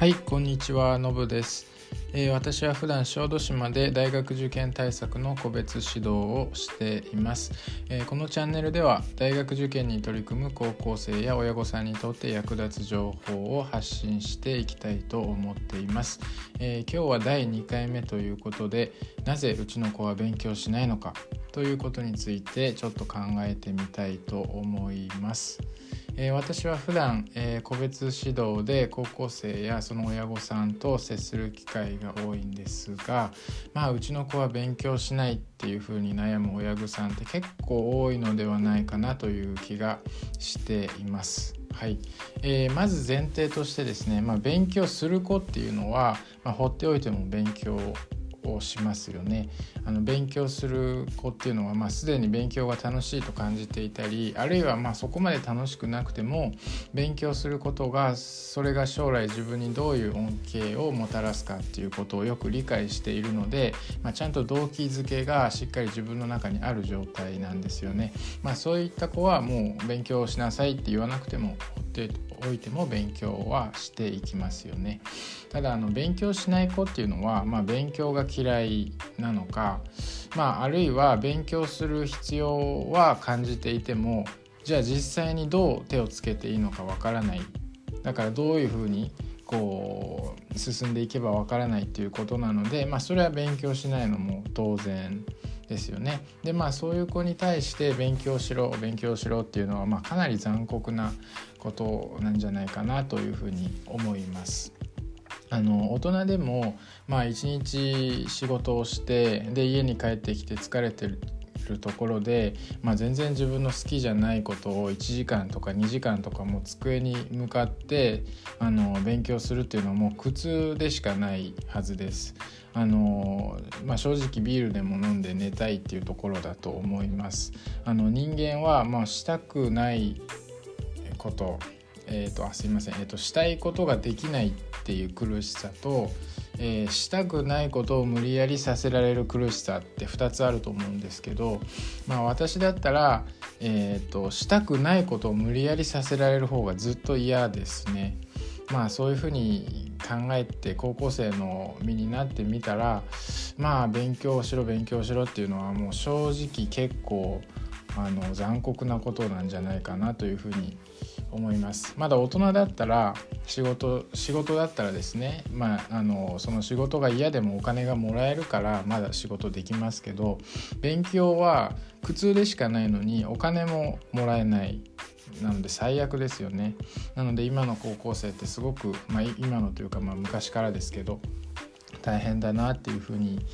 はいこんにちはのぶです、えー、私は普段小豆島で大学受験対策の個別指導をしています、えー、このチャンネルでは大学受験に取り組む高校生や親御さんにとって役立つ情報を発信していきたいと思っています、えー、今日は第2回目ということでなぜうちの子は勉強しないのかということについてちょっと考えてみたいと思います。えー、私は普段、えー、個別指導で高校生やその親御さんと接する機会が多いんですがまあうちの子は勉強しないっていうふうに悩む親御さんって結構多いのではないかなという気がしています。はい、えー、まず前提としてですね、まあ、勉強する子っていうのは、まあ、放っておいても勉強をしますよね。あの勉強する子っていうのは、まあ、すでに勉強が楽しいと感じていたりあるいはまあそこまで楽しくなくても勉強することがそれが将来自分にどういう恩恵をもたらすかっていうことをよく理解しているので、まあ、ちゃんと動機づけがしっかり自分の中にある状態なんですよね。まあ、そういった子はもう勉強しなさいって言わなくてもっておいても勉強はしていきますよね。ただあの勉強しない子っていうのは、まあ、勉強が嫌いなのか、まあ、あるいは勉強する必要は感じていてもじゃあ実際にどう手をつけていいのかわからないだからどういうふうにこう進んでいけばわからないっていうことなので、まあ、それは勉強しないのも当然ですよね。でまあそういう子に対して勉強しろ勉強しろっていうのは、まあ、かなり残酷なことなんじゃないかなというふうに思います。あの大人でもまあ一日仕事をしてで家に帰ってきて疲れてるところで、まあ、全然自分の好きじゃないことを1時間とか2時間とかも机に向かってあの勉強するっていうのはもう苦痛でしかないはずです。あのまあ、正直ビールでも飲んで寝たいっていうところだと思います。あの人間はまあしたくないことえーと、あすいません、えーと、したいことができないっていう苦しさと、えー、したくないことを無理やりさせられる苦しさって2つあると思うんですけど、まあ、私だったら、えーと、したくないことを無理やりさせられる方がずっと嫌ですね。まあそういうふうに考えて高校生の身になってみたらまあ勉強しろ勉強しろっていうのはもう正直結構あの残酷なことなんじゃないかなというふうに思います。まだ大人だったら仕事仕事だったらですねまああのその仕事が嫌でもお金がもらえるからまだ仕事できますけど勉強は苦痛でしかないのにお金ももらえない。なので最悪ですよね。なので今の高校生ってすごく、まあ、今のというかまあ昔からですけど大変だなっていうふうに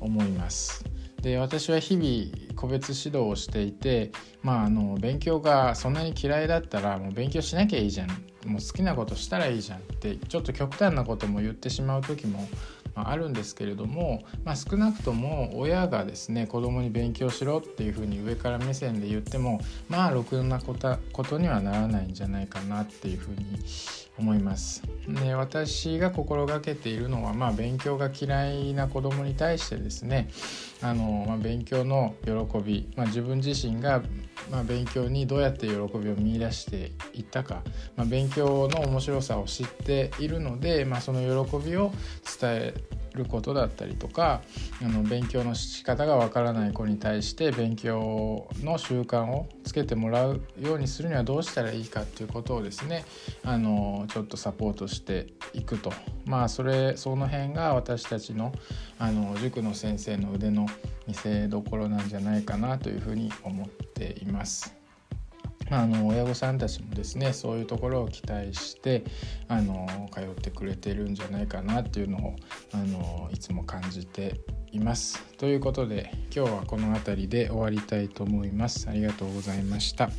思います。で私は日々個別指導をしていて、まあ、あの勉強がそんなに嫌いだったらもう勉強しなきゃいいじゃん。もう好きなことしたらいいじゃんってちょっと極端なことも言ってしまう時もあるんですけれども、まあ、少なくとも親がですね子供に勉強しろっていうふうに上から目線で言ってもまあろくなことにはならないんじゃないかなっていうふうに思います。で私が心がけているのは、まあ、勉強が嫌いな子どもに対してですね。あの、まあ、勉強の喜び、まあ、自分自身が、ま、勉強にどうやって喜びを見いだしていったか、ま、勉強の面白さを知っているので、まあ、その喜びを伝えることだったりとか。あの勉強の仕方がわからない子に対して勉強の習慣をつけてもらうようにするにはどうしたらいいかっていうことをですね。あのちょっとサポートしていくとまあそれその辺が私たちのあの塾の先生の腕の見せどころなんじゃないかなというふうに思っています。あの親御さんたちもですねそういうところを期待してあの通ってくれてるんじゃないかなっていうのをあのいつも感じています。ということで今日はこの辺りで終わりたいと思います。ありがとうございました。